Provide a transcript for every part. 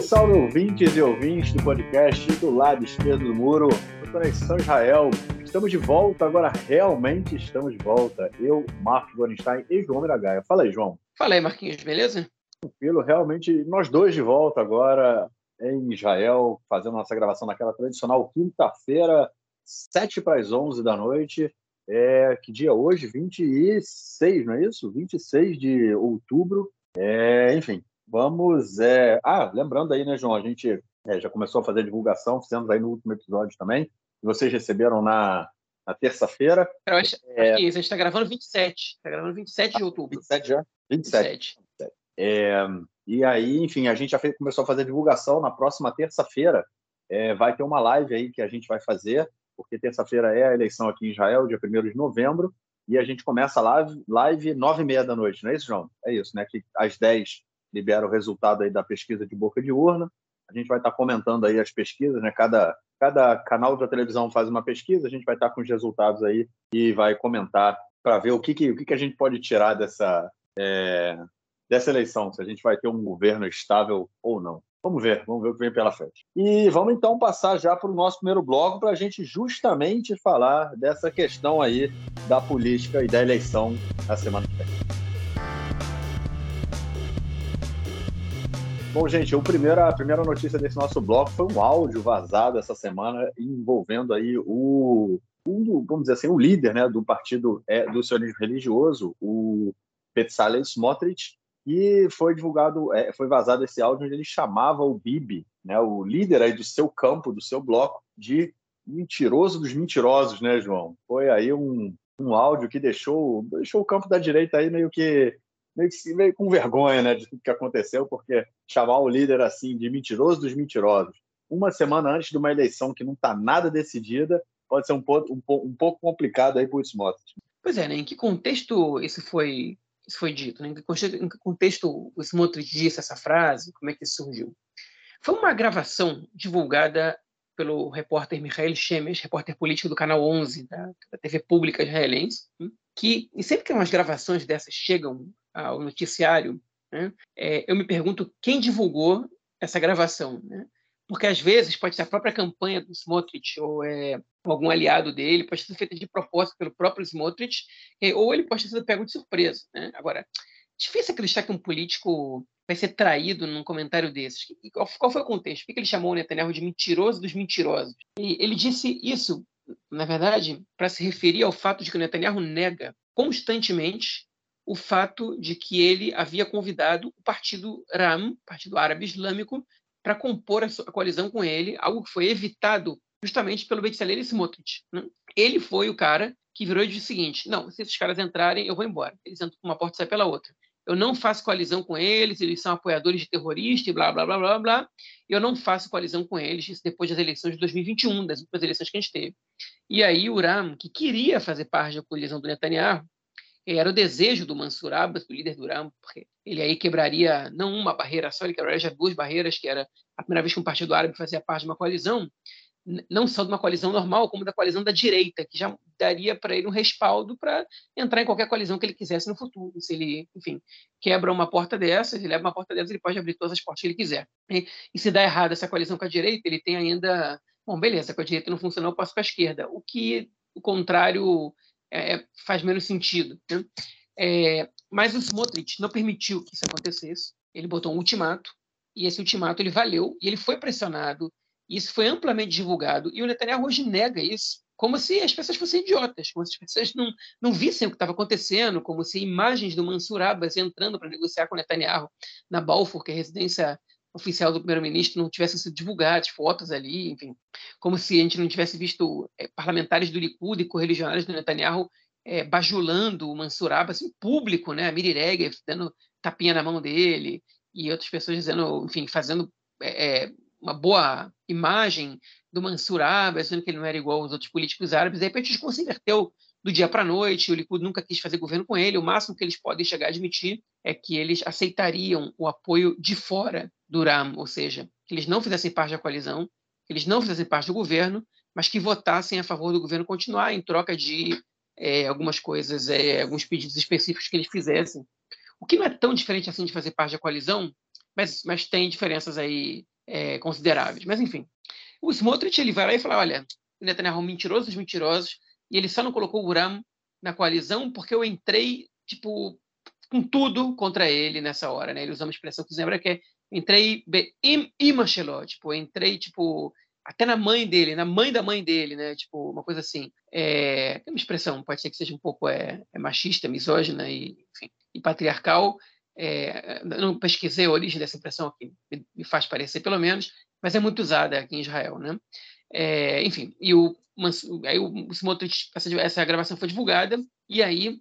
Salve, salve, ouvintes e ouvintes do podcast do lado esquerdo do muro, Conexão Israel. Estamos de volta, agora realmente estamos de volta. Eu, Marcos Gorenstein e João Miragaia. Fala aí, João. Fala aí, Marquinhos, beleza? Tranquilo, realmente, nós dois de volta agora em Israel, fazendo nossa gravação naquela tradicional quinta-feira, sete para as onze da noite. É, que dia hoje? 26, não é isso? 26 de outubro. É, enfim, vamos. É... Ah, lembrando aí, né, João? A gente é, já começou a fazer a divulgação, fizemos aí no último episódio também. Vocês receberam na, na terça-feira. Eu acho, é... acho que isso, a gente está gravando 27. Está gravando 27 de outubro. 27 já? 27. 27. É, e aí, enfim, a gente já fez, começou a fazer a divulgação. Na próxima terça-feira é, vai ter uma live aí que a gente vai fazer porque terça-feira é a eleição aqui em Israel, dia 1 de novembro, e a gente começa a live, live 9 e meia da noite, não é isso, João? É isso, né? Que às 10 libera o resultado aí da pesquisa de boca de urna. A gente vai estar comentando aí as pesquisas, né? Cada, cada canal da televisão faz uma pesquisa, a gente vai estar com os resultados aí e vai comentar para ver o que, que, o que, que a gente pode tirar dessa, é, dessa eleição, se a gente vai ter um governo estável ou não. Vamos ver, vamos ver o que vem pela frente. E vamos então passar já para o nosso primeiro bloco para a gente justamente falar dessa questão aí da política e da eleição na semana que vem. Bom, gente, o primeiro, a primeira notícia desse nosso bloco foi um áudio vazado essa semana envolvendo aí o, um, vamos dizer assim, o líder né, do partido é, do sionismo religioso, o Petzalel Smotrich, e foi divulgado, é, foi vazado esse áudio onde ele chamava o Bibi, né, o líder aí do seu campo, do seu bloco, de mentiroso dos mentirosos, né, João? Foi aí um, um áudio que deixou, deixou o campo da direita aí meio que meio, que, meio com vergonha, né, de tudo que aconteceu, porque chamar o líder assim de mentiroso dos mentirosos, uma semana antes de uma eleição que não está nada decidida, pode ser um, pouco, um, um pouco complicado aí para o Smotrich. Pois é, né? Em que contexto isso foi isso foi dito? Né? Em, que contexto, o Smotrich disse essa frase? Como é que isso surgiu? Foi uma gravação divulgada pelo repórter Michael Shemesh, repórter político do Canal 11 da, da TV pública israelense, hum, que e sempre que umas gravações dessas chegam ao noticiário, né, é, eu me pergunto quem divulgou essa gravação. Né? porque às vezes pode ser a própria campanha do Smotrich ou é, algum aliado dele, pode ser feita de propósito pelo próprio Smotrich, ou ele pode ter sido pego de surpresa. Né? Agora, difícil acreditar que um político vai ser traído num comentário desses. Qual, qual foi o contexto? Por que ele chamou o Netanyahu de mentiroso dos mentirosos? E ele disse isso, na verdade, para se referir ao fato de que o Netanyahu nega constantemente o fato de que ele havia convidado o partido RAM, Partido Árabe Islâmico, para compor a, coalizão com ele, algo que foi evitado justamente pelo Bezalel e Smotrich. Né? Ele foi o cara que virou e disse o seguinte: não, se esses caras entrarem, eu vou embora. Eles entram por uma porta e saem pela outra. Eu não faço coalizão com eles, eles são apoiadores de terroristas e blá, blá, blá, blá, blá. Eu não faço coalizão com eles, depois das eleições de 2021, das últimas eleições que a gente teve. E aí o Ram, que queria fazer parte da coalizão do Netanyahu, era o desejo do Mansur Abbas, do líder do Ram, porque ele aí quebraria não uma barreira só, ele quebraria já duas barreiras, que era a primeira vez que um partido árabe fazia parte de uma coalizão, não só de uma coalizão normal, como da coalizão da direita, que já daria para ele um respaldo para entrar em qualquer coalizão que ele quisesse no futuro. Se ele, enfim, quebra uma porta dessas, ele leva uma porta dessas, ele pode abrir todas as portas que ele quiser. E, e se dá errado essa coalizão com a direita, ele tem ainda, bom, beleza, com a direita não funcionou, eu passo com a esquerda. O que o contrário é, é, faz menos sentido. Né? É, mas o Smotrich não permitiu que isso acontecesse. Ele botou um ultimato, e esse ultimato ele valeu, e ele foi pressionado, e isso foi amplamente divulgado, e o Netanyahu hoje nega isso, como se as pessoas fossem idiotas, como se as pessoas não, não vissem o que estava acontecendo, como se imagens do Mansur Abbas entrando para negociar com o Netanyahu na Balfour, que é a residência oficial do primeiro-ministro, não tivessem sido divulgadas, fotos ali, enfim, como se a gente não tivesse visto é, parlamentares do Likud e correligionários do Netanyahu é, bajulando o Mansur Abbas em público, né? A Miri Regev dando tapinha na mão dele e outras pessoas dizendo, enfim, fazendo é, uma boa imagem do Mansur Abbas, dizendo que ele não era igual aos outros políticos árabes. De repente, se converteu do dia para a noite, o Likud nunca quis fazer governo com ele, o máximo que eles podem chegar a admitir é que eles aceitariam o apoio de fora do RAM, ou seja, que eles não fizessem parte da coalizão, que eles não fizessem parte do governo, mas que votassem a favor do governo continuar em troca de é, algumas coisas, é, alguns pedidos específicos que eles fizessem. O que não é tão diferente assim de fazer parte da coalizão, mas, mas tem diferenças aí é, consideráveis. Mas, enfim, o Smotrich ele vai lá e fala, olha, Netanyahu é um mentiroso dos mentirosos, e ele só não colocou o Uram na coalizão porque eu entrei, tipo, com tudo contra ele nessa hora, né? Ele usa uma expressão que lembra que é entrei im imacheló, tipo, entrei, tipo, até na mãe dele, na mãe da mãe dele, né? Tipo, uma coisa assim. É, tem uma expressão, pode ser que seja um pouco é, é machista, misógina e, enfim, e patriarcal. É, não pesquisei a origem dessa impressão aqui, me faz parecer pelo menos, mas é muito usada aqui em Israel, né? É, enfim, e o, aí o essa, essa gravação foi divulgada, e aí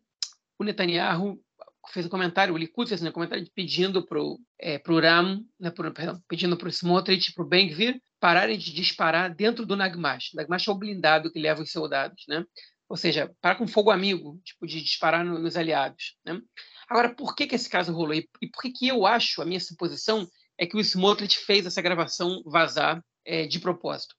o Netanyahu fez um comentário, o Likud fez um comentário pedindo para o é, pro Ram, né, pro, perdão, pedindo para o Smotrich, para o Ben-Gvir, pararem de disparar dentro do Nagmash. O Nagmash é o blindado que leva os soldados, né? Ou seja, para com fogo amigo, tipo, de disparar no, nos aliados, né? Agora, por que, que esse caso rolou? E, e por que, que eu acho, a minha suposição, é que o Smotrich fez essa gravação vazar é, de propósito?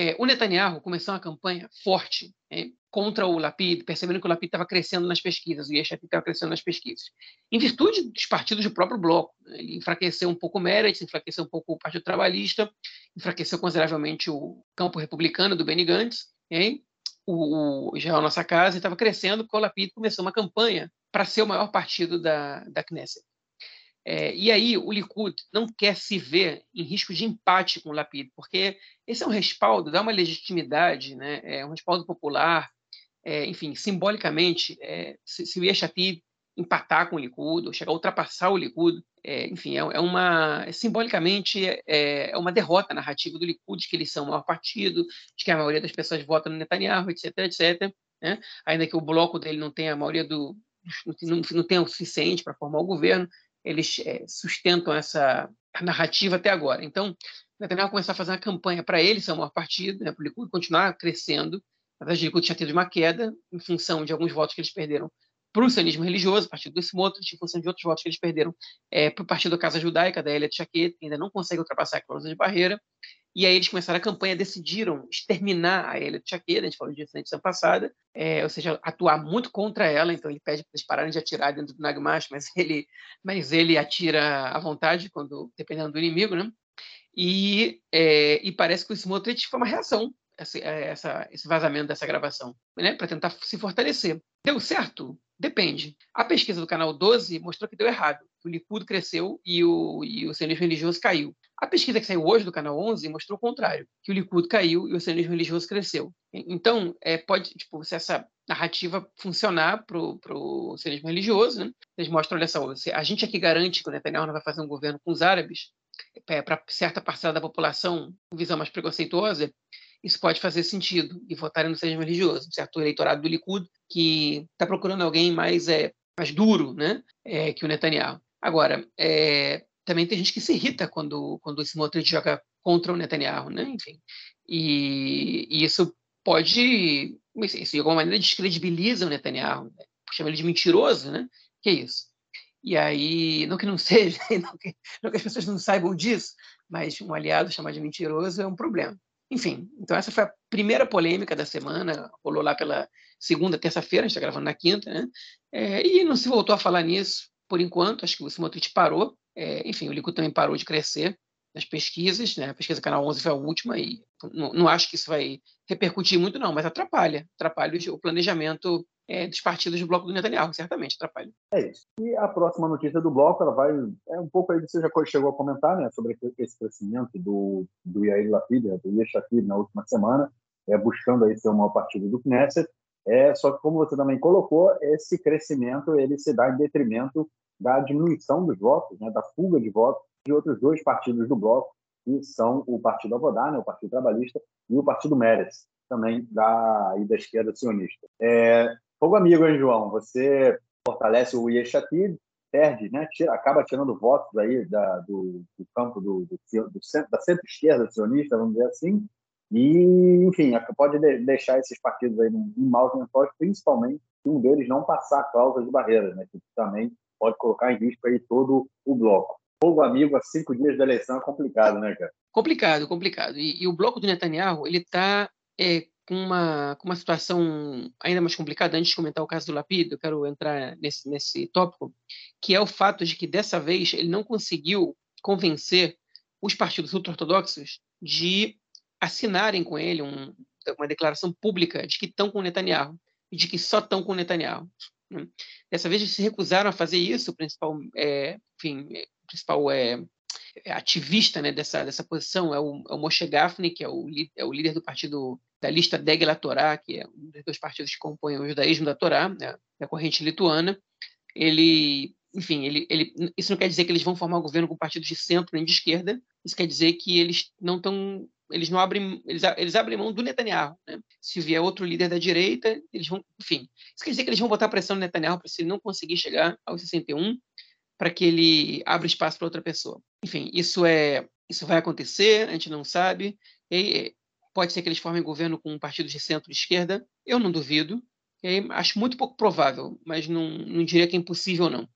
É, o Netanyahu começou uma campanha forte é, contra o Lapid, percebendo que o Lapid estava crescendo nas pesquisas, o Yeshapid estava crescendo nas pesquisas, em virtude dos partidos do próprio bloco. Né? Ele enfraqueceu um pouco o Meretz, enfraqueceu um pouco o Partido Trabalhista, enfraqueceu consideravelmente o campo republicano do Benny Gantz, hein? o, o Israel Nossa Casa estava crescendo, porque o Lapid começou uma campanha para ser o maior partido da, da Knesset. É, e aí o Likud não quer se ver em risco de empate com o Lapid, porque esse é um respaldo, dá uma legitimidade, né? é um respaldo popular, é, enfim, simbolicamente, é, se, se o Yeshatid empatar com o Likud, ou chegar a ultrapassar o Likud, é, enfim, é, é uma, é, simbolicamente, é, uma derrota narrativa do Likud, de que eles são o maior partido, de que a maioria das pessoas vota no Netanyahu, etc, etc, né? ainda que o bloco dele não tenha a maioria do, não, não tenha o suficiente para formar o governo, eles é, sustentam essa narrativa até agora. Então, Netanyahu começou a fazer uma campanha para ele ser o maior partido, né, para o Likud continuar crescendo. Na verdade, Likud tinha tido uma queda em função de alguns votos que eles perderam para o sionismo religioso, partido do Smotrich, em função de outros votos que eles perderam é, para o partido da Casa Judaica, da Elia Tchaquet, que ainda não consegue ultrapassar a cláusula de barreira. E aí eles começaram a campanha, decidiram exterminar a Elia Tchaquet, a gente falou disso na edição passada, é, ou seja, atuar muito contra ela, então ele pede para eles pararem de atirar dentro do Nagmash, mas ele, mas ele atira à vontade, quando dependendo do inimigo, né? E, é, e parece que o Smotrich foi uma reação essa, essa, esse vazamento dessa gravação, né, para tentar se fortalecer. Deu certo? Depende. A pesquisa do canal 12 mostrou que deu errado. O Likud cresceu e o, e o sionismo religioso caiu. A pesquisa que saiu hoje do canal 11 mostrou o contrário, que o Likud caiu e o sionismo religioso cresceu. Então, é, pode, tipo, se essa narrativa funcionar para o sionismo religioso, né? eles mostram, olha só, a gente aqui garante que o Netanyahu não vai fazer um governo com os árabes, é, para certa parcela da população com visão mais preconceituosa, isso pode fazer sentido e votarem no sionismo religioso, certo eleitorado do Likud que está procurando alguém mais é mais duro, né, é, que o Netanyahu. Agora, é, também tem gente que se irrita quando quando esse Smotrich joga contra o Netanyahu, né, enfim. E, e isso pode, isso de alguma maneira descredibiliza o Netanyahu, né? chama ele de mentiroso, né? Que é isso. E aí, não que não seja, não que, não que as pessoas não saibam disso, mas um aliado chamar de mentiroso é um problema. Enfim, então essa foi a primeira polêmica da semana, rolou lá pela segunda, terça-feira, a gente está gravando na quinta, né? É, e não se voltou a falar nisso por enquanto, acho que o Simotrich parou, é, enfim, o Likud também parou de crescer nas pesquisas, né? A pesquisa Canal 11 foi a última e não, não acho que isso vai repercutir muito não, mas atrapalha, atrapalha o planejamento é, dos partidos do bloco do Netanyahu, certamente atrapalha. É isso. E a próxima notícia do bloco, ela vai é um pouco aí você já chegou a comentar, né, sobre esse crescimento do do Yair Lapid, né, do Yeshapid na última semana, é, buscando aí ser o maior partido do Knesset. É, só que como você também colocou, esse crescimento ele se dá em detrimento da diminuição dos votos, né, da fuga de votos de outros dois partidos do bloco, que são o Partido Avodá, né, o Partido Trabalhista, e o Partido Meretz, também da, da esquerda sionista. É, fogo amigo, hein, João? Você fortalece o Yeshatid, perde, né, tira, acaba tirando votos aí da, do, do campo do, do, do centro, da centro-esquerda sionista, vamos dizer assim, e, enfim, pode deixar esses partidos aí em maus lençóis, principalmente se um deles não passar a cláusula de barreira, né, que também pode colocar em risco aí todo o bloco. Fogo amigo a cinco dias da eleição é complicado, né, cara? Complicado, complicado. E, e o bloco do Netanyahu, ele está é, com, uma, com uma situação ainda mais complicada. Antes de comentar o caso do Lapid, eu quero entrar nesse, nesse tópico, que é o fato de que, dessa vez, ele não conseguiu convencer os partidos ultra-ortodoxos de assinarem com ele um, uma declaração pública de que estão com Netanyahu e de que só estão com Netanyahu. Né? Dessa vez eles se recusaram a fazer isso, o principal, é, enfim, principal é, é, ativista né, dessa, dessa posição é o, é o Moshe Gafni, que é o, é o líder do partido da lista Degla Torá, que é um dos dois partidos que compõem o judaísmo da Torá, né, da corrente lituana. Ele, enfim, ele, ele, isso não quer dizer que eles vão formar um governo com partidos de centro nem de esquerda, isso quer dizer que eles não estão eles não abrem, eles, eles abrem mão do Netanyahu. Né? Se vier outro líder da direita, eles vão, enfim. Isso quer dizer que eles vão botar pressão no Netanyahu para se ele não conseguir chegar aos 61, para que ele abra espaço para outra pessoa. Enfim, isso é, isso vai acontecer, a gente não sabe. E pode ser que eles formem governo com um partido de centro-esquerda. Eu não duvido. acho muito pouco provável, mas não, não diria que é impossível não.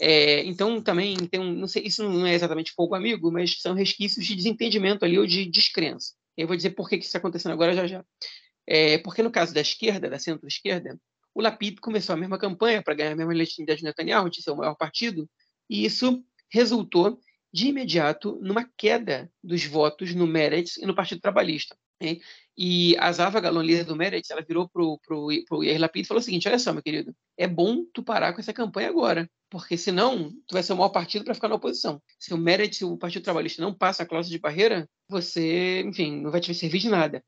É, então, também tem um, não sei, isso não é exatamente fogo amigo, mas são resquícios de desentendimento ali ou de descrença. Eu vou dizer por que, que isso está acontecendo agora já já. É, porque no caso da esquerda, da centro-esquerda, o Lapid começou a mesma campanha para ganhar a mesma legitimidade de Netanyahu, de ser o maior partido, e isso resultou de imediato numa queda dos votos no Meretz e no Partido Trabalhista. Hein? E a Zava Galon, líder do Meretz, ela virou para o Yair Lapid e falou o seguinte, olha só, meu querido, é bom tu parar com essa campanha agora, porque senão tu vai ser o maior partido para ficar na oposição. Se o Meretz, se o Partido Trabalhista não passa a cláusula de barreira, você, enfim, não vai te servir de nada.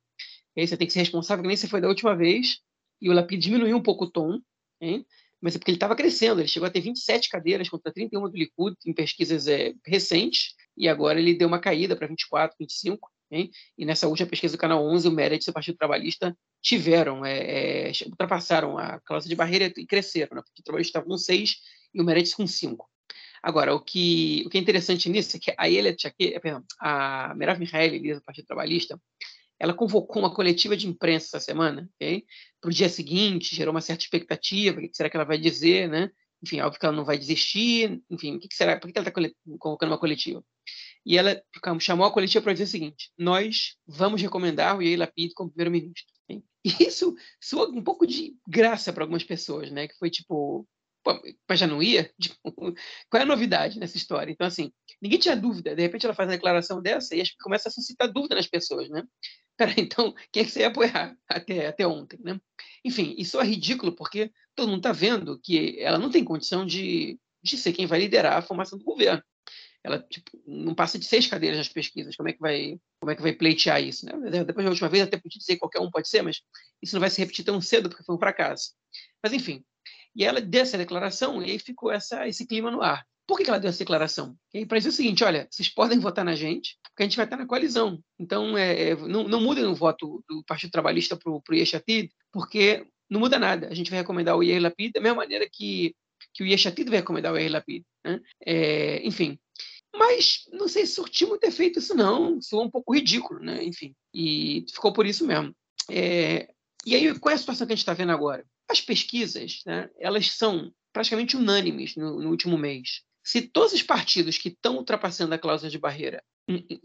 E aí você tem que ser responsável, que nem você foi da última vez, e o Lapid diminuiu um pouco o tom, hein? mas é porque ele estava crescendo, ele chegou a ter 27 cadeiras contra 31 do Likud em pesquisas é, recentes, e agora ele deu uma caída para 24, 25, hein? e nessa última pesquisa do Canal 11, o Meredith e o Partido Trabalhista tiveram, é, é, ultrapassaram a cláusula de barreira e cresceram, né? o Partido Trabalhista estava com 6 e o Meredith com 5. Agora, o que, o que é interessante nisso é que a Elia perdão, a Merav Mihaeli, líder do Partido Trabalhista, ela convocou uma coletiva de imprensa essa semana, okay? para o dia seguinte, gerou uma certa expectativa, o que será que ela vai dizer, né? Enfim, óbvio que ela não vai desistir, enfim, o que será, por que ela está convocando uma coletiva? E ela chamou a coletiva para dizer o seguinte, nós vamos recomendar o Yair Lapid como primeiro-ministro. Okay? E isso soa um pouco de graça para algumas pessoas, né? Que foi tipo, mas já não ia? Tipo, qual é a novidade nessa história? Então, assim, ninguém tinha dúvida. De repente ela faz uma declaração dessa e acho que começa a suscitar dúvida nas pessoas, né? Peraí, então, quem é que você ia apoiar até, até ontem, né? Enfim, isso é ridículo porque todo mundo está vendo que ela não tem condição de, de ser quem vai liderar a formação do governo. Ela tipo, não passa de seis cadeiras nas pesquisas. Como é que vai, como é que vai pleitear isso? Né? Depois da última vez, até podia dizer que qualquer um pode ser, mas isso não vai se repetir tão cedo porque foi um fracasso. Mas, enfim, e ela deu essa declaração e aí ficou essa, esse clima no ar. Por que ela deu essa declaração? Para dizer o seguinte: olha, vocês podem votar na gente, porque a gente vai estar na coalizão. Então, é, é não, não mudem o voto do Partido Trabalhista para o Yeshatid, porque não muda nada. A gente vai recomendar o Yair Lapid da mesma maneira que, que o Yeshatid vai recomendar o Yair Lapid. Né? É, enfim. Mas não sei se surtiu muito efeito isso, não. Soou um pouco ridículo, né? Enfim. E ficou por isso mesmo. É, e aí, qual é a situação que a gente está vendo agora? As pesquisas, né, elas são praticamente unânimes no, no último mês. Se todos os partidos que estão ultrapassando a cláusula de barreira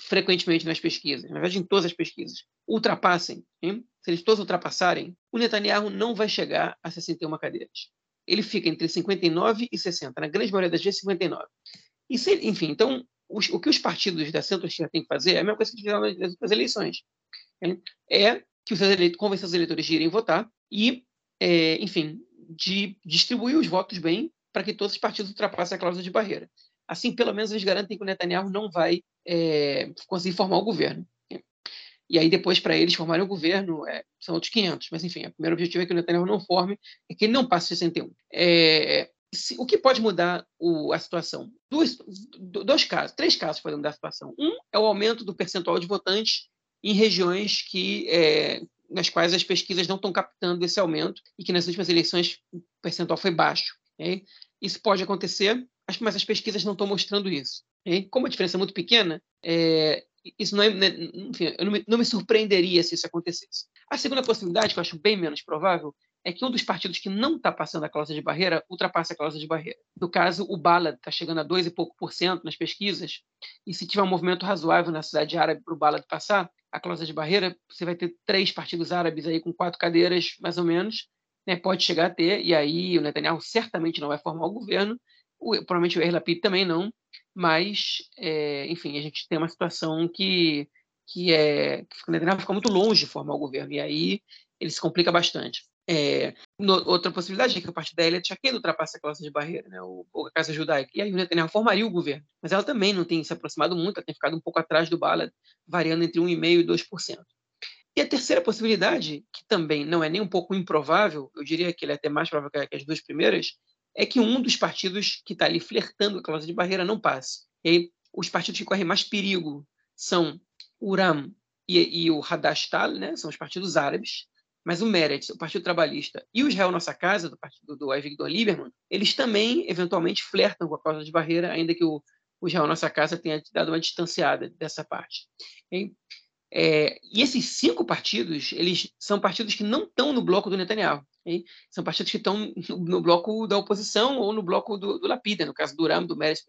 frequentemente nas pesquisas, na verdade em todas as pesquisas, ultrapassem, hein? se eles todos ultrapassarem, o Netanyahu não vai chegar a 61 cadeiras. Ele fica entre 59 e 60, na grande maioria das vezes 59. E se, enfim, então os, o que os partidos da centro-esquerda têm que fazer é a mesma coisa que fizeram nas outras eleições. Hein? É que os eleitores, convencer os eleitores de irem votar e, é, enfim, de distribuir os votos bem para que todos os partidos ultrapassem a cláusula de barreira. Assim, pelo menos, eles garantem que o Netanyahu não vai é, conseguir formar o governo. E aí, depois, para eles formarem o governo, é, são outros 500. Mas, enfim, o primeiro objetivo é que o Netanyahu não forme, é que ele não passe 61. É, se, o que pode mudar o, a situação? Dois, dois casos, três casos podem mudar a situação. Um é o aumento do percentual de votantes em regiões que, é, nas quais as pesquisas não estão captando esse aumento e que nas últimas eleições o percentual foi baixo. Okay? Isso pode acontecer, mas as pesquisas não estão mostrando isso. Okay? Como a diferença é muito pequena, é, isso não, é, né, enfim, eu não me, não me surpreenderia se isso acontecesse. A segunda possibilidade, que eu acho bem menos provável, é que um dos partidos que não está passando a cláusula de barreira ultrapasse a cláusula de barreira. No caso, o Balad está chegando a 2 e pouco por cento nas pesquisas, e se tiver um movimento razoável na cidade árabe para o Balad passar a cláusula de barreira, você vai ter três partidos árabes aí com quatro cadeiras, mais ou menos, né, pode chegar a ter, e aí o Netanyahu certamente não vai formar o governo, o, provavelmente o Yair Lapid também não, mas, é, enfim, a gente tem uma situação que, que, é, que Netanyahu fica muito longe de formar o governo, e aí ele se complica bastante. É, no, outra possibilidade é que a partir da Elia Tchaqued ultrapasse a classe de barreira, né, o, a Casa Judaica, e aí o Netanyahu formaria o governo. Mas ela também não tem se aproximado muito, ela tem ficado um pouco atrás do Bala, variando entre 1,5% e 2%. E a terceira possibilidade, que também não é nem um pouco improvável, eu diria que ele é até mais provável que as duas primeiras, é que um dos partidos que está ali flertando a cláusula de barreira não passe. E aí, os partidos que correm mais perigo são o Uram e, e o Hadashtal, né? são os partidos árabes, mas o Meretz, o Partido Trabalhista, e o Israel Nossa Casa, do partido do Avigdor Lieberman, eles também, eventualmente, flertam com a cláusula de barreira, ainda que o, o Israel Nossa Casa tenha dado uma distanciada dessa parte. É, e esses cinco partidos, eles são partidos que não estão no bloco do Netanyahu. São partidos que estão no, no, bloco da oposição ou no bloco do, do Lapida, no caso do Uram, do Meretz,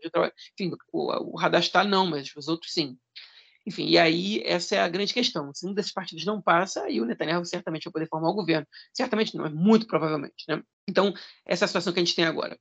enfim, o, o Hadastar não, mas os outros sim. Enfim, e aí essa é a grande questão. Se um desses partidos não passa, aí o Netanyahu certamente vai poder formar o governo. Certamente não, é muito provavelmente. Né? Então, essa é a situação que a gente tem agora.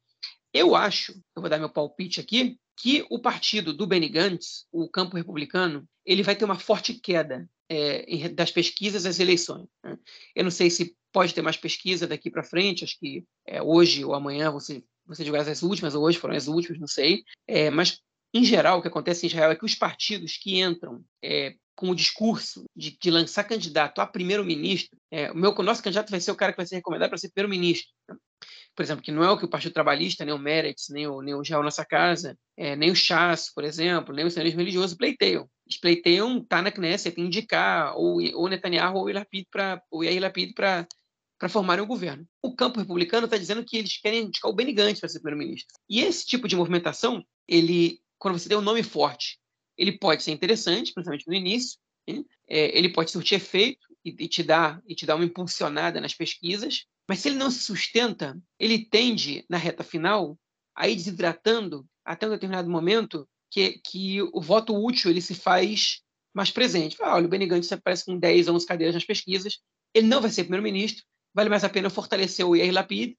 Eu acho, eu vou dar meu palpite aqui, que o partido do Benny Gantz, o campo republicano, ele vai ter uma forte queda é, das pesquisas às eleições. Né? Eu não sei se pode ter mais pesquisa daqui para frente, acho que é, hoje ou amanhã você você divulgar as últimas, ou hoje foram as últimas, não sei. É, mas em geral, o que acontece em Israel é que os partidos que entram é, com o discurso de, de lançar candidato a primeiro-ministro, é, o meu, nosso candidato vai ser o cara que vai ser recomendado para ser primeiro-ministro. Por exemplo, que não é o que o Partido Trabalhista, nem o Meretz, nem o, nem o Nossa Casa, é, nem o Chas, por exemplo, nem o sionismo religioso pleiteiam. Eles pleiteiam tá na Knesset, indicar ou, ou Netanyahu ou Yair Lapid para para formarem o governo. O campo republicano está dizendo que eles querem indicar o Benny Gantz para ser primeiro-ministro. E esse tipo de movimentação, ele quando você tem um nome forte, ele pode ser interessante, principalmente no início, né? é, ele pode surtir efeito e, e, te dar, e te dar uma impulsionada nas pesquisas, mas se ele não se sustenta, ele tende, na reta final, a ir desidratando até um determinado momento que, que o voto útil ele se faz mais presente. Olha, o Benny Gantz aparece com 10, 11 cadeiras nas pesquisas, ele não vai ser primeiro-ministro, vale mais a pena fortalecer o Yair Lapid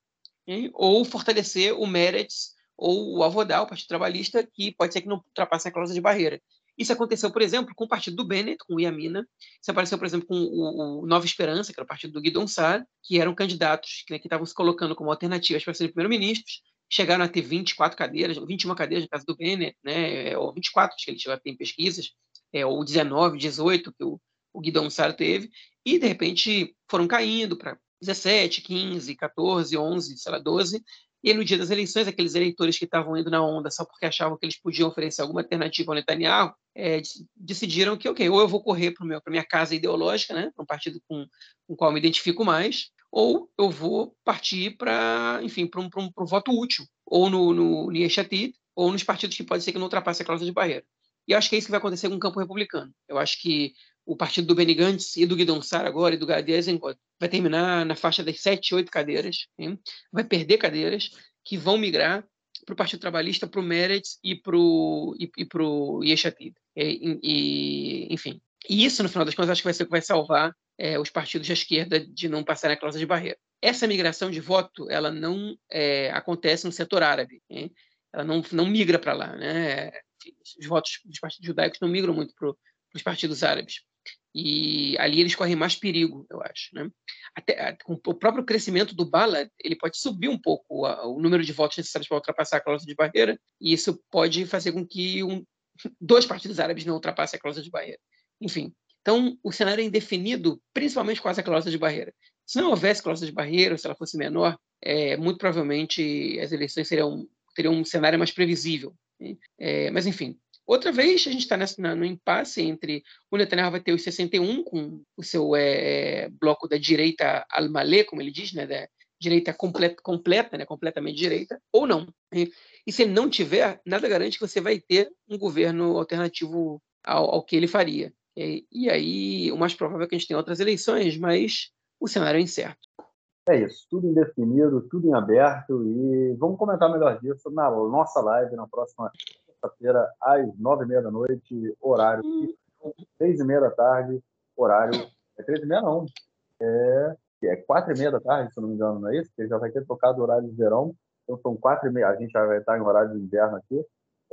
hein? ou fortalecer o Meretz ou o Avodal, o Partido Trabalhista, que pode ser que não ultrapasse a cláusula de barreira. Isso aconteceu, por exemplo, com o partido do Bennett, com o Iamina. Isso apareceu, por exemplo, com o, o Nova Esperança, que era o partido do Guidon Sar, que eram candidatos né, que estavam se colocando como alternativas para serem primeiro-ministros. Chegaram a ter 24 cadeiras, 21 cadeiras no caso do Bennett, né, ou 24, acho que ele chegou a ter em pesquisas, é, ou 19, 18, que o, o Guidon Sar teve, e de repente foram caindo para 17, 15, 14, 11, sei lá, 12, e no dia das eleições, aqueles eleitores que estavam indo na onda só porque achavam que eles podiam oferecer alguma alternativa ao Netanyahu, é, decidiram que, ok, ou eu vou correr para a minha casa ideológica, né, para um partido com, com o qual me identifico mais, ou eu vou partir para, enfim, para um, um, um, voto útil, ou no, no Nieshatid, ou nos partidos que pode ser que não ultrapasse a cláusula de barreira. E eu acho que é isso que vai acontecer com o campo republicano. Eu acho que o partido do Benny Gantz e do Guidon Sar agora, e do Gadi vai terminar na faixa das sete, oito cadeiras, hein? vai perder cadeiras que vão migrar para o Partido Trabalhista, para o Meretz e para o e, e pro Yeshatid. E, e, enfim, e isso, no final das contas, acho que vai ser o que vai salvar é, os partidos da esquerda de não passarem a cláusula de barreira. Essa migração de voto, ela não é, acontece no setor árabe. Hein? Ela não, não migra para lá. Né? Os votos dos partidos judaicos não migram muito para os partidos árabes e ali eles correm mais perigo, eu acho. Né? Até, com o próprio crescimento do Bala, ele pode subir um pouco a, o número de votos necessários para ultrapassar a cláusula de barreira, e isso pode fazer com que um, dois partidos árabes não ultrapassem a cláusula de barreira. Enfim, então o cenário é indefinido, principalmente com essa cláusula de barreira. Se não houvesse cláusula de barreira, se ela fosse menor, é, muito provavelmente as eleições seriam, teriam um cenário mais previsível. Né? É, mas, enfim, Outra vez, a gente está no impasse entre o Netanyahu vai ter os 61 com o seu é, bloco da direita al-Malé, como ele diz, né, da direita completa, completa né, completamente direita, ou não. E, e, se ele não tiver, nada garante que você vai ter um governo alternativo ao, ao que ele faria. E, e, aí, o mais provável é que a gente tenha outras eleições, mas o cenário é incerto. É isso, tudo indefinido, tudo em aberto, e vamos comentar melhor disso na nossa live na próxima sexta-feira, às nove e meia da noite, horário três e meia da tarde, horário. É três e meia, não. É, é quatro e meia da tarde, se não me engano, não é isso? Porque já vai ter tocado o horário de verão. Então são quatro e meia. A gente já vai estar em horário de inverno aqui.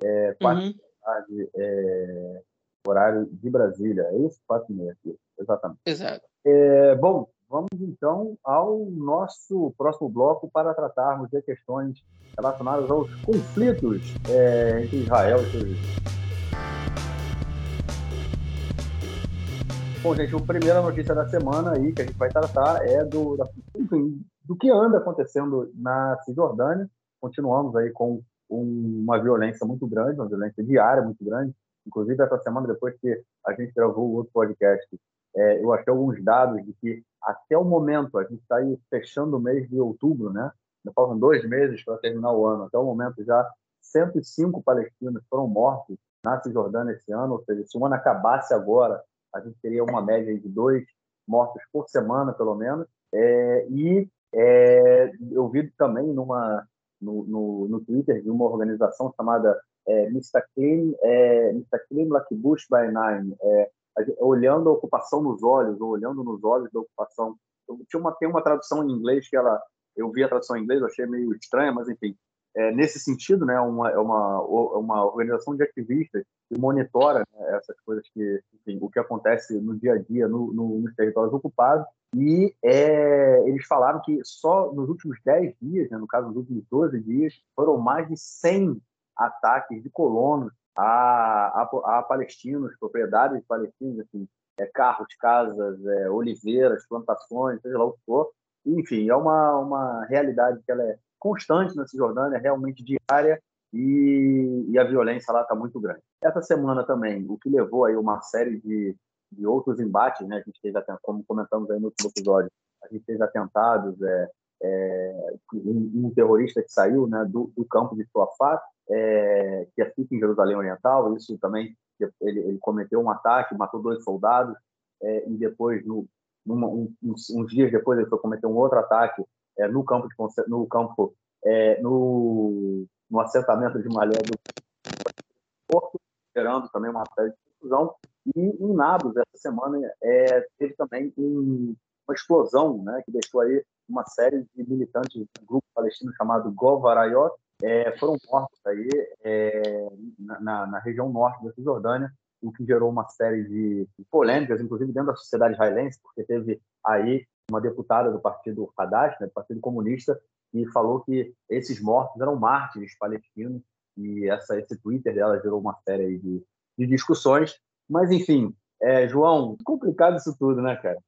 é, quatro uhum. da tarde, é, horário de Brasília. É isso? Quatro e meia aqui, exatamente. Exato. É, bom, vamos então ao nosso próximo bloco para tratarmos de questões relacionadas aos conflitos é, entre Israel e seus Bom, gente, a primeira notícia da semana aí que a gente vai tratar é do, da, enfim, do que anda acontecendo na Cisjordânia. Continuamos aí com um, uma violência muito grande, uma violência diária muito grande. Inclusive, essa semana, depois que a gente gravou o outro podcast, é, eu achei alguns dados de que até o momento, a gente está aí fechando o mês de outubro, né? Faltam dois meses para terminar o ano. Até o momento, já 105 palestinos foram mortos na Cisjordânia esse ano. Ou seja, se o ano acabasse agora, a gente teria uma média de dois mortos por semana, pelo menos. É, e é, eu vi também numa, no, no, no, Twitter de uma organização chamada é, Clean é, Clean Lakibush by Nine, é, olhando a ocupação nos olhos, ou olhando nos olhos da ocupação. tinha uma, tem uma tradução em inglês que ela, eu vi a tradução em inglês, eu achei meio estranha, mas enfim, é, nesse sentido, né, uma, é uma, uma organização de ativistas que monitora né, essas coisas que, enfim, o que acontece no dia a dia no, no, nos territórios ocupados. E é, eles falaram que só nos últimos 10 dias, né, no caso nos últimos 12 dias, foram mais de 100 ataques de colonos a, a, a palestinos, propriedades palestinas, assim, é, carros, casas, é, oliveiras, plantações, seja lá o que for. Enfim, é uma, uma realidade que ela é constante na Cisjordânia, realmente diária, e, e a violência lá está muito grande. Essa semana também, o que levou aí uma série de, de outros embates, né? A gente teve, como comentamos aí no último episódio, a gente teve atentados, é, é, um, um, terrorista que saiu né, do, do campo de Suafat, é, que fica em Jerusalém Oriental, isso também, ele, ele cometeu um ataque, matou dois soldados, é, e depois, no, numa, um, uns, uns, dias depois, ele foi cometer um outro ataque é, no campo, de, no, campo é, no, no assentamento de Malé do Porto, gerando também uma série de confusão. E em Nablus, essa semana, é, teve também um, uma explosão né, que deixou aí uma série de militantes do grupo palestino chamado Govarayot, é, foram mortos aí é, na, na, região norte da Cisjordânia, o que gerou uma série de polêmicas, inclusive dentro da sociedade israelense, porque teve aí uma deputada do partido Hadash, né, do Partido Comunista, que falou que esses mortos eram mártires palestinos, e essa, esse Twitter dela gerou uma série de, de discussões. Mas, enfim, é, João, complicado isso tudo, né, cara?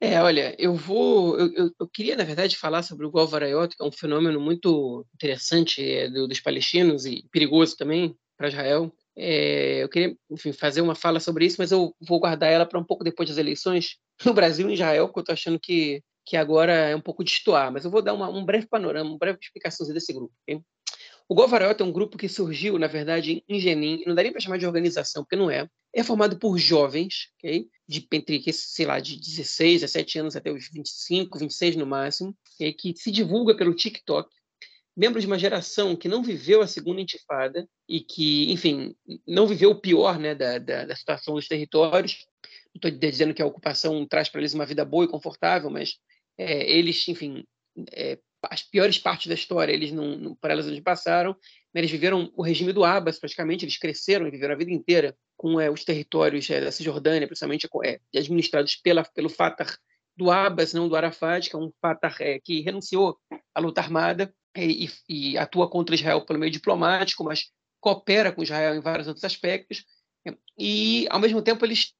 É, olha, eu vou. Eu, eu, eu, queria, na verdade, falar sobre o Golvarayot, que é um fenômeno muito interessante é, do, dos palestinos e perigoso também para Israel. É, eu queria, enfim, fazer uma fala sobre isso, mas eu vou guardar ela para um pouco depois das eleições no Brasil e em Israel, porque eu estou achando que, que agora é um pouco destoar. Mas eu vou dar uma, um breve panorama, uma breve explicação desse grupo. Okay? O Golvarayot é um grupo que surgiu, na verdade, em Jenin, não daria para chamar de organização, porque não é. É formado por jovens, okay? de entre, sei lá, de 16, 17 anos até os 25, 26 no máximo, okay? que se divulga pelo TikTok, membros de uma geração que não viveu a segunda intifada e que, enfim, não viveu o pior né, da, da, da situação dos territórios. Não estou dizendo que a ocupação traz para eles uma vida boa e confortável, mas é, eles, enfim, é, as piores partes da história, eles não, não para elas eles passaram. Eles viveram o regime do Abbas, praticamente, eles cresceram e viveram a vida inteira com é, os territórios é, da Cisjordânia, principalmente é, administrados pela, pelo Fatah do Abbas, não do Arafat, que é um Fatah que renunciou à luta armada e, e, atua contra Israel pelo meio diplomático, mas coopera com Israel em vários outros aspectos. E, ao mesmo tempo, eles,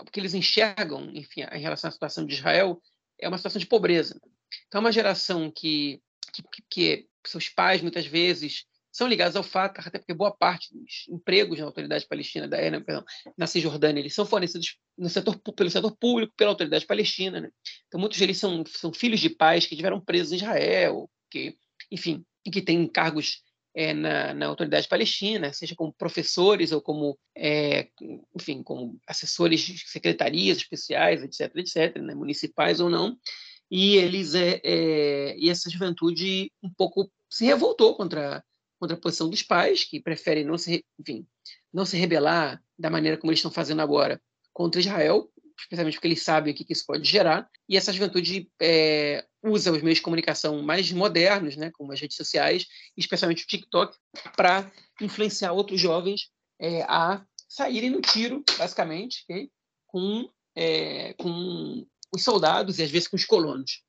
o que eles enxergam, enfim, em relação à situação de Israel, é uma situação de pobreza. Então, é uma geração que, que, que seus pais, muitas vezes, são ligados ao Fatah, até porque boa parte dos empregos na autoridade palestina, da, né, perdão, na Cisjordânia, eles são fornecidos no setor, pelo setor público, pela autoridade palestina. Né? Então, muitos deles são, são filhos de pais que tiveram presos em Israel, que, enfim, que têm cargos é, na, na, autoridade palestina, seja como professores ou como, é, enfim, como assessores de secretarias especiais, etc., etc., né, municipais ou não. E eles é, e essa juventude um pouco se revoltou contra contra a posição dos pais, que preferem não se, enfim, não se rebelar da maneira como eles estão fazendo agora contra Israel, especialmente porque eles sabem o que isso pode gerar, e essa juventude é, usa os meios de comunicação mais modernos, né, como as redes sociais, especialmente o TikTok, para influenciar outros jovens é, a saírem no tiro, basicamente, okay? com, é, com os soldados e às vezes com os colonos.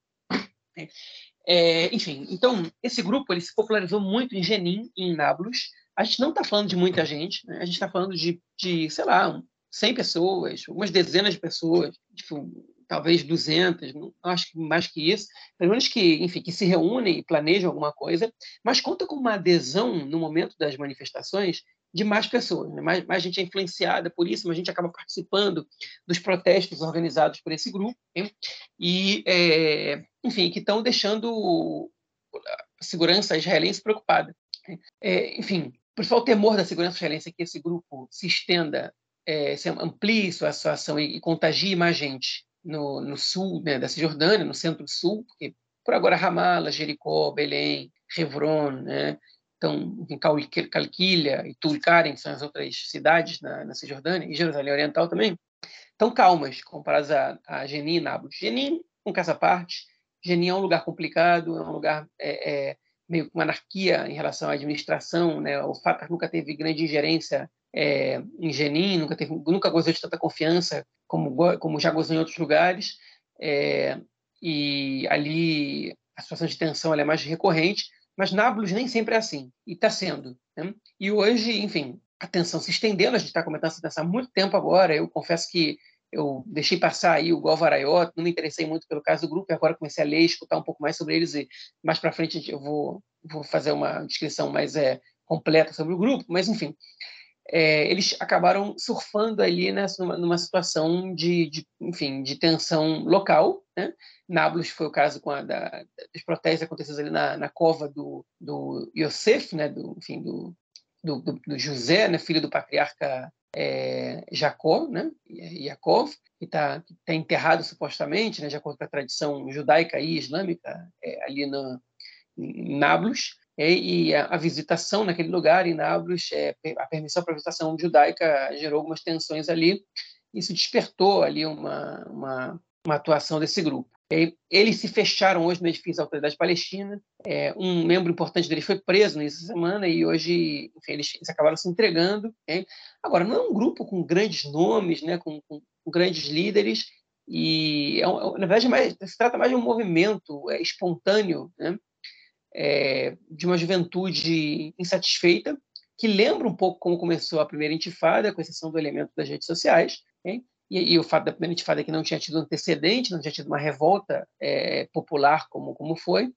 É, enfim, então, esse grupo ele se popularizou muito em Jenin e em Nablus. A gente não está falando de muita gente, né? a gente está falando de, de, sei lá, 100 pessoas, algumas dezenas de pessoas, tipo, talvez 200, não acho que mais que isso, pelo menos que, enfim, que se reúnem e planejam alguma coisa, mas conta com uma adesão no momento das manifestações de mais pessoas, né? mais, mais gente é influenciada por isso, mas a gente acaba participando dos protestos organizados por esse grupo, né? e, é, enfim, que estão deixando a segurança israelense preocupada. Né? É, enfim, o principal temor da segurança israelense é que esse grupo se estenda, é, se amplie sua situação e, e contagie mais gente no, no sul né, da Cisjordânia, no centro-sul, porque por agora Ramallah, Jericó, Belém, Hebron, né, então, em Calquilha e Tulkarem, que são as outras cidades na, na Cisjordânia, e Jerusalém Oriental também, estão calmas comparadas a, a Jenin e Nablus. Jenin, um caso à parte, Jenin é um lugar complicado, é um lugar é, é, meio com anarquia em relação à administração, né? o Fatah nunca teve grande ingerência é, em Jenin, nunca, teve, nunca gozou de tanta confiança como, como já gozou em outros lugares, é, e ali a situação de tensão é mais recorrente, mas Nablus nem sempre é assim, e está sendo. Né? E hoje, enfim, a tensão se estendendo, a gente está comentando essa tensão há muito tempo agora, eu confesso que eu deixei passar aí o Golvarayot, não me interessei muito pelo caso do grupo, e agora comecei a ler, escutar um pouco mais sobre eles, e mais para frente eu vou, vou fazer uma descrição mais é, completa sobre o grupo, mas enfim, é, eles acabaram surfando ali nessa, numa, numa situação de, de, enfim, de tensão local, né? Nablus foi o caso com a da, dos protestos acontecidos ali na, na cova do, do Yosef, né, do, enfim, do, do, do José, né, filho do patriarca é, Jacó, né, que está tá enterrado supostamente, né, de acordo com a tradição judaica e islâmica, é, ali no, em Nablus. É, e a, a, visitação naquele lugar, em Nablus, é, a permissão para visitação judaica gerou algumas tensões ali. Isso despertou ali uma, uma, uma atuação desse grupo. Eles se fecharam hoje no edifício da Autoridade Palestina. É, um membro importante deles foi preso nessa semana e hoje enfim, eles, eles, acabaram se entregando. Agora, não é um grupo com grandes nomes, né, com, com, com grandes líderes, e é, é na verdade mais, se trata mais de um movimento espontâneo né, é, de uma juventude insatisfeita, que lembra um pouco como começou a primeira intifada, com exceção do elemento das redes sociais. E, e, o fato da primeira intifada que não tinha tido antecedente, não tinha tido uma revolta é, popular como, como foi,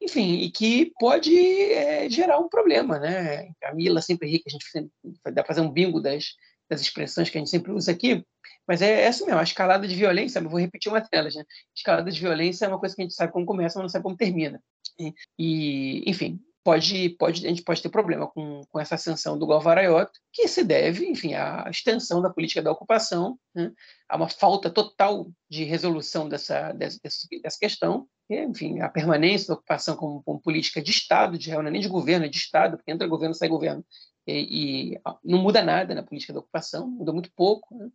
enfim, e que pode é, gerar um problema, né? A Mila sempre ri que a gente dá para fazer um bingo das, das expressões que a gente sempre usa aqui, mas é essa mesmo, a escalada de violência, eu vou repetir uma delas, né? Escalada de violência é uma coisa que a gente sabe como começa, mas não sabe como termina. E, e enfim, pode, pode, a gente pode ter problema com, com essa ascensão do Galvaraiot, que se deve, enfim, à extensão da política da ocupação, né? a uma falta total de resolução dessa, dessa, dessa questão, e, enfim, a permanência da ocupação como, como, política de Estado, de real, não é nem de governo, é de Estado, porque entra governo, sai governo, e, e não muda nada na política da ocupação, muda muito pouco, né?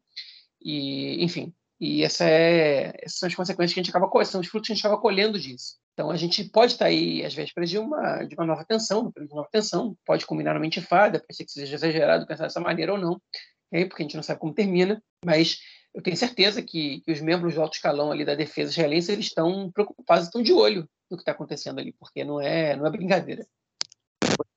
E, enfim, e essa é, essas são as consequências que a gente acaba são os frutos que a gente acaba colhendo disso. Então, a gente pode estar aí, às vésperas de uma, de uma nova tensão, de uma nova tensão, pode culminar numa intifada, pode ser que seja exagerado pensar dessa maneira ou não, é, porque a gente não sabe como termina, mas eu tenho certeza que, que os membros do alto escalão ali da defesa israelense eles estão preocupados, estão de olho no que está acontecendo ali, porque não é, não é brincadeira.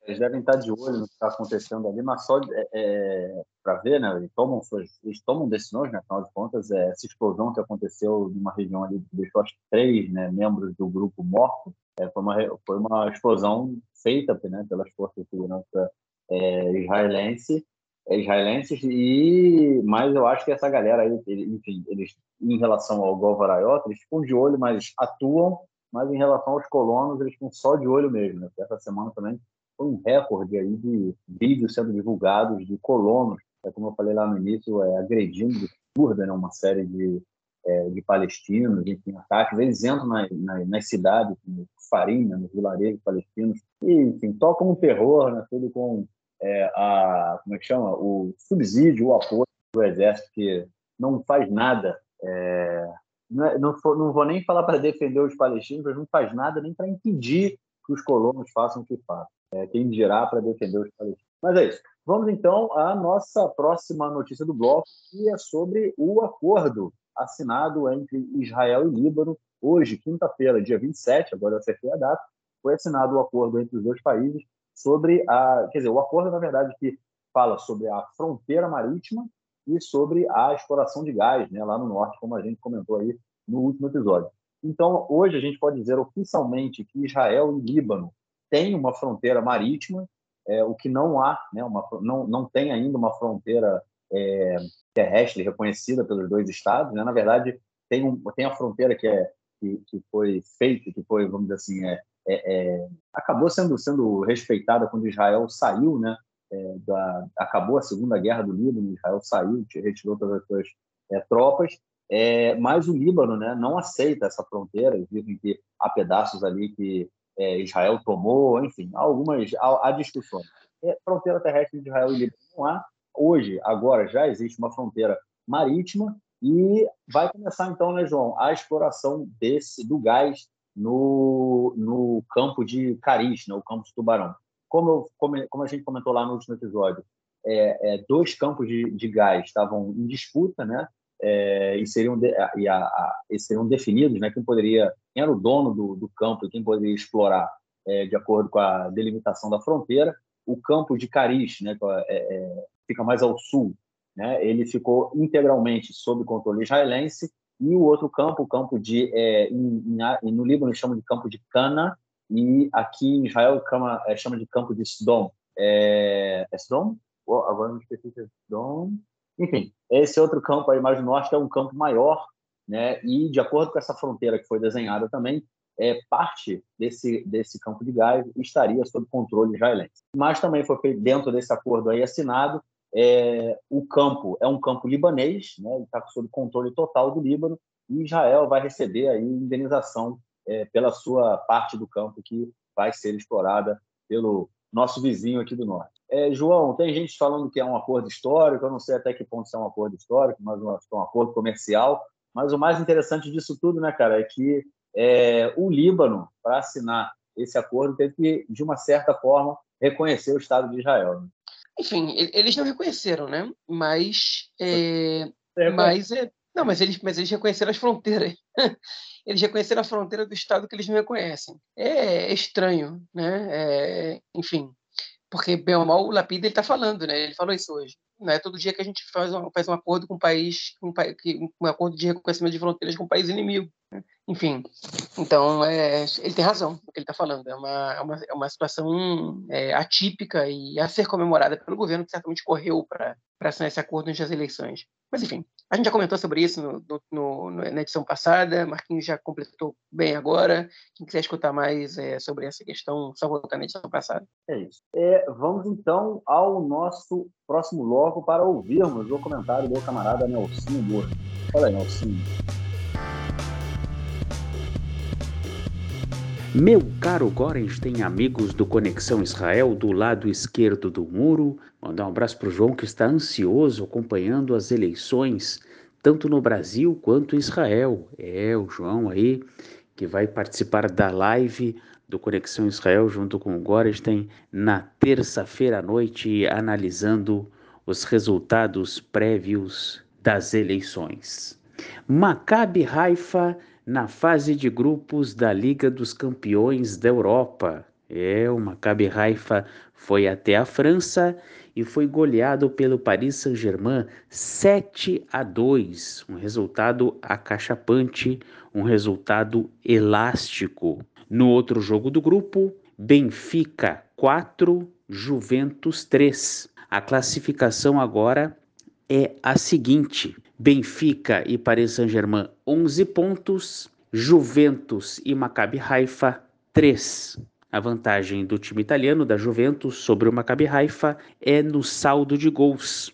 Eles devem estar de olho no que está acontecendo ali, mas só é, é para ver, né? Eles tomam, suas, eles tomam decisões, né? Afinal de contas, é, essa explosão que aconteceu numa região ali deixou acho três né, membros do grupo mortos, é, foi, uma, foi uma explosão feita né, pelas forças de segurança é, israelense, é, israelenses, e mas eu acho que essa galera aí, enfim, eles em relação ao Golvarayot, eles ficam de olho, mas atuam, mas em relação aos colonos, eles ficam só de olho mesmo. Né? Essa semana também foi um recorde aí de vídeos sendo divulgados de colonos, é, como eu falei lá no início, é, agredindo de surda né, uma série de, é, de palestinos, enfim, ataques. Eles entram na, na, nas cidades, no Farinha, nos vilarejos palestinos, e, enfim, tocam um terror, né, tudo com é, a, como é que chama? o subsídio, o apoio do exército, que não faz nada. É, não, é, não, não, vou nem falar para defender os palestinos, mas não faz nada nem para impedir que os colonos façam o que fazem. É, quem dirá para defender os palestinos. Mas é isso. Vamos então à nossa próxima notícia do bloco, que é sobre o acordo assinado entre Israel e Líbano. Hoje, quinta-feira, dia 27, agora eu acertei a data, foi assinado o acordo entre os dois países sobre a. Quer dizer, o acordo, na verdade, que fala sobre a fronteira marítima e sobre a exploração de gás né, lá no norte, como a gente comentou aí no último episódio. Então, hoje a gente pode dizer oficialmente que Israel e Líbano têm uma fronteira marítima, é, o que não há, né, uma, não, não tem ainda uma fronteira é, terrestre reconhecida pelos dois estados. Né? Na verdade, tem, um, tem a fronteira que, é, que, que foi feita, que foi, vamos dizer assim, é, é, é, acabou sendo, sendo respeitada quando Israel saiu, né? É, da, acabou a Segunda Guerra do Líbano, Israel saiu, retirou todas as suas é, tropas, é, mas o Líbano né, não aceita essa fronteira, dizem que há pedaços ali que é, Israel tomou, enfim, há algumas há, há discussões. fronteira terrestre de Israel e Líbano não há. Hoje, agora, já existe uma fronteira marítima e vai começar então, né, João, a exploração desse do gás no, no campo de Caris, né, o campo de Tubarão. Como, eu, como, como a gente comentou lá no último episódio, é, é, dois campos de, de gás estavam em disputa, né? É, e seriam de, e a, a, e seriam definidos, né? Quem poderia, quem era o dono do, do campo e quem poderia explorar é, de acordo com a delimitação da fronteira. O campo de Caris, né? É, é, fica mais ao sul, né? Ele ficou integralmente sob controle israelense e o outro campo, o campo de é, em, em, no Líbano chama de campo de Cana e aqui em Israel chama, é, chama de campo de Sdom. É, é Sdom? Oh, agora não esqueci se é Sdom. Enfim, esse outro campo aí mais no norte é um campo maior, né? E de acordo com essa fronteira que foi desenhada também, é, parte desse, desse campo de gás estaria sob controle israelense. Mas também foi feito dentro desse acordo aí assinado é, o campo é um campo libanês, né, está sob controle total do Líbano, e Israel vai receber aí indenização é, pela sua parte do campo que vai ser explorada pelo nosso vizinho aqui do norte. É, João, tem gente falando que é um acordo histórico, eu não sei até que ponto é um acordo histórico, mas é um acordo comercial. Mas o mais interessante disso tudo, né, cara, é que é, o Líbano, para assinar esse acordo, teve que, de uma certa forma, reconhecer o Estado de Israel. Né? Enfim, eles não reconheceram, né? Mas. É, é, mas é, não, mas eles, mas eles reconheceram as fronteiras. eles reconheceram a fronteira do Estado que eles não reconhecem. É, é estranho, né? É, enfim, porque bem ou mal o Lapida ele está falando, né? Ele falou isso hoje. Não é todo dia que a gente faz um, faz um acordo com um país, um, um acordo de reconhecimento de fronteiras com um país inimigo. Né? Enfim, então é, ele tem razão no que ele está falando. É uma, é uma, é uma situação é, atípica e a ser comemorada pelo governo, que certamente correu para assinar esse acordo antes das eleições. Mas, enfim, a gente já comentou sobre isso no, no, no, na edição passada, Marquinhos já completou bem agora. Quem quiser escutar mais é, sobre essa questão, só voltar na edição passada. É isso. É, vamos então ao nosso próximo bloco para ouvirmos o comentário do camarada Nelson Moura. Fala aí, Nelson. Meu caro Gorenstein, amigos do Conexão Israel do lado esquerdo do muro, mandar um abraço para o João que está ansioso acompanhando as eleições, tanto no Brasil quanto em Israel. É, o João aí que vai participar da live do Conexão Israel junto com o Gorenstein na terça-feira à noite, analisando os resultados prévios das eleições. Maccabi Haifa na fase de grupos da Liga dos Campeões da Europa. É, o Maccabi Haifa foi até a França e foi goleado pelo Paris Saint-Germain 7 a 2, um resultado acachapante, um resultado elástico. No outro jogo do grupo, Benfica 4, Juventus 3. A classificação agora é a seguinte: Benfica e Paris Saint-Germain 11 pontos, Juventus e Maccabi Haifa 3. A vantagem do time italiano da Juventus sobre o Maccabi Haifa é no saldo de gols.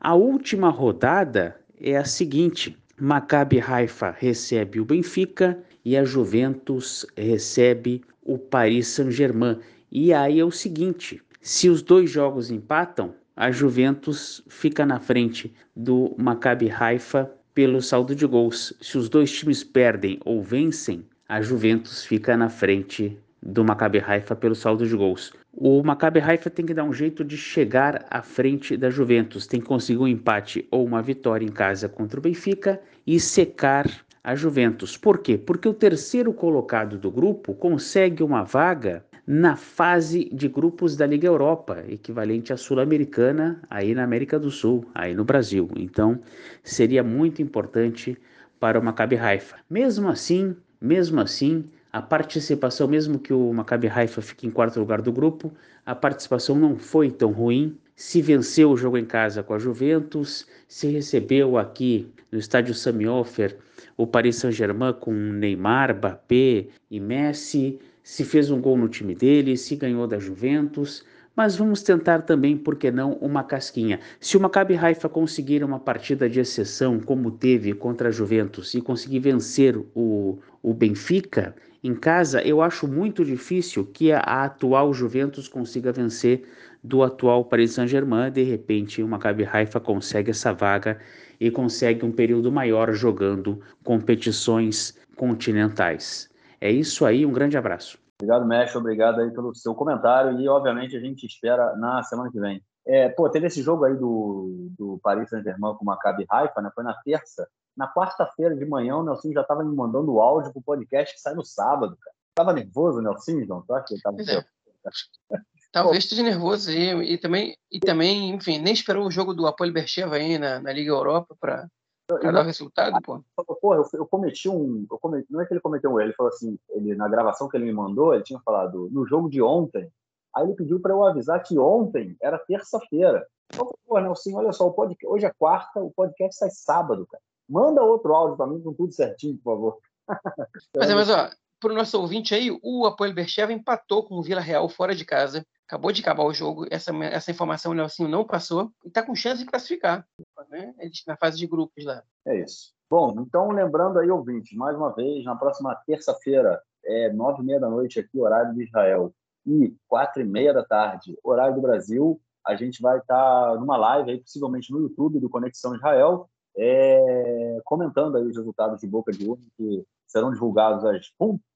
A última rodada é a seguinte: Maccabi Haifa recebe o Benfica e a Juventus recebe o Paris Saint-Germain. E aí é o seguinte: se os dois jogos empatam, a Juventus fica na frente do Maccabi Haifa pelo saldo de gols. Se os dois times perdem ou vencem, a Juventus fica na frente do Maccabi Haifa pelo saldo de gols. O Maccabi Haifa tem que dar um jeito de chegar à frente da Juventus, tem que conseguir um empate ou uma vitória em casa contra o Benfica e secar a Juventus. Por quê? Porque o terceiro colocado do grupo consegue uma vaga na fase de grupos da Liga Europa, equivalente à Sul-Americana, aí na América do Sul, aí no Brasil. Então, seria muito importante para o Maccabi Haifa. Mesmo assim, mesmo assim, a participação, mesmo que o Maccabi Haifa fique em quarto lugar do grupo, a participação não foi tão ruim. Se venceu o jogo em casa com a Juventus, se recebeu aqui no estádio Sami Ofer o Paris Saint-Germain com Neymar, Mbappé e Messi, se fez um gol no time dele, se ganhou da Juventus, mas vamos tentar também, por que não, uma casquinha. Se o Maccabi Haifa conseguir uma partida de exceção, como teve contra a Juventus, e conseguir vencer o, o Benfica em casa, eu acho muito difícil que a, a atual Juventus consiga vencer do atual Paris Saint-Germain. De repente, o Maccabi Haifa consegue essa vaga e consegue um período maior jogando competições continentais. É isso aí, um grande abraço. Obrigado, mestre. Obrigado aí pelo seu comentário e, obviamente, a gente espera na semana que vem. É, pô, teve esse jogo aí do, do Paris Saint-Germain com o Maccabi Haifa, né? Foi na terça. Na quarta-feira de manhã, o Nelson já estava me mandando o áudio pro podcast que sai no sábado, cara. Tava nervoso, Nelson? Não, tu acha que ele tava... É. Talvez esteja nervoso e, e, também, e também, enfim, nem esperou o jogo do Apoio Bercheva aí na, na Liga Europa para Pra dar resultado, pô. Pô, eu, eu cometi um. Eu cometi, não é que ele cometeu um erro, ele falou assim: ele, na gravação que ele me mandou, ele tinha falado no jogo de ontem. Aí ele pediu para eu avisar que ontem era terça-feira. Falei, pô, Nelson, olha só, o podcast, hoje é quarta, o podcast sai sábado, cara. Manda outro áudio para mim com tudo certinho, por favor. mas, é, mas, ó, para o nosso ouvinte aí, o Apoio Bercheva empatou com o Vila Real fora de casa. Acabou de acabar o jogo. Essa, essa informação o Nelsinho não passou e está com chance de classificar. Né? Na fase de grupos lá. É isso. Bom, então lembrando aí, ouvinte, mais uma vez, na próxima terça-feira, é nove e meia da noite aqui, horário de Israel, e quatro e meia da tarde, horário do Brasil, a gente vai estar tá numa live aí, possivelmente no YouTube do Conexão Israel, é, comentando aí os resultados de Boca de Urna, que serão divulgados às,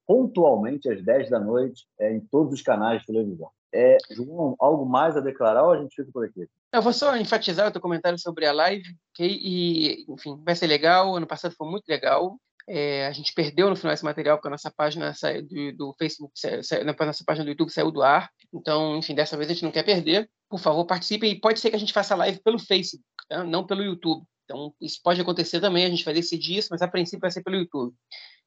pontualmente às 10 da noite é, em todos os canais de televisão. É, João, algo mais a declarar ou a gente fica por aqui? Eu vou só enfatizar o teu comentário sobre a live, okay? e, enfim, vai ser legal. Ano passado foi muito legal. É, a gente perdeu no final esse material porque a nossa página do, do Facebook, a nossa página do YouTube saiu do ar. Então, enfim, dessa vez a gente não quer perder. Por favor, participe e pode ser que a gente faça live pelo Facebook, tá? não pelo YouTube. Então, isso pode acontecer também, a gente vai decidir isso, mas a princípio vai ser pelo YouTube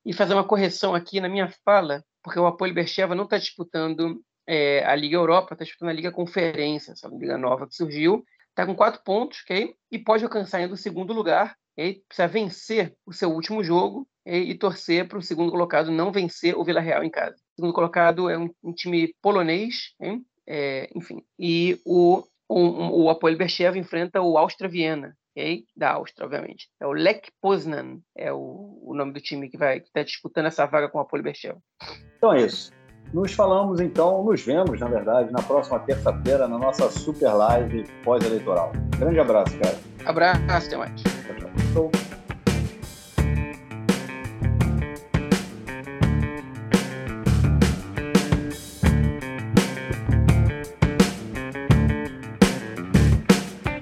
e fazer uma correção aqui na minha fala, porque o Apoio Bercheva não está disputando é, a Liga Europa, está disputando a Liga Conferência, essa liga nova que surgiu. Está com quatro pontos, ok? E pode alcançar ainda o segundo lugar. Okay? Precisa vencer o seu último jogo okay? e torcer para o segundo colocado não vencer o Vila Real em casa. O segundo colocado é um, um time polonês, okay? é, enfim. E o, o, o Bercheva enfrenta o Áustria Viena, okay? da Áustria, obviamente. É o Lech Poznan, é o, o nome do time que vai estar tá disputando essa vaga com o Apolo Berchel. Então é isso. Nos falamos então, nos vemos, na verdade, na próxima terça-feira, na nossa super live pós-eleitoral. Grande abraço, cara. Abraço, até mais. Tchau, tchau.